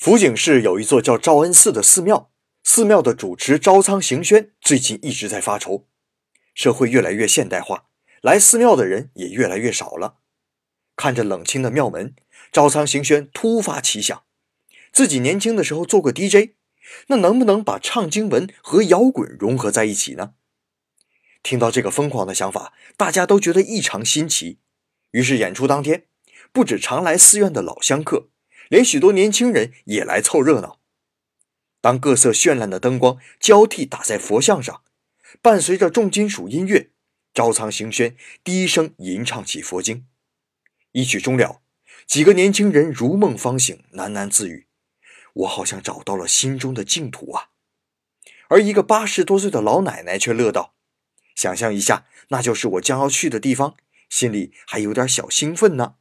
福井市有一座叫昭恩寺的寺庙，寺庙的主持昭仓行宣最近一直在发愁，社会越来越现代化，来寺庙的人也越来越少了。看着冷清的庙门，昭仓行宣突发奇想，自己年轻的时候做过 DJ，那能不能把唱经文和摇滚融合在一起呢？听到这个疯狂的想法，大家都觉得异常新奇。于是演出当天，不止常来寺院的老香客。连许多年轻人也来凑热闹。当各色绚烂的灯光交替打在佛像上，伴随着重金属音乐，招苍行宣低声吟唱起佛经。一曲终了，几个年轻人如梦方醒，喃喃自语：“我好像找到了心中的净土啊！”而一个八十多岁的老奶奶却乐道：“想象一下，那就是我将要去的地方，心里还有点小兴奋呢。”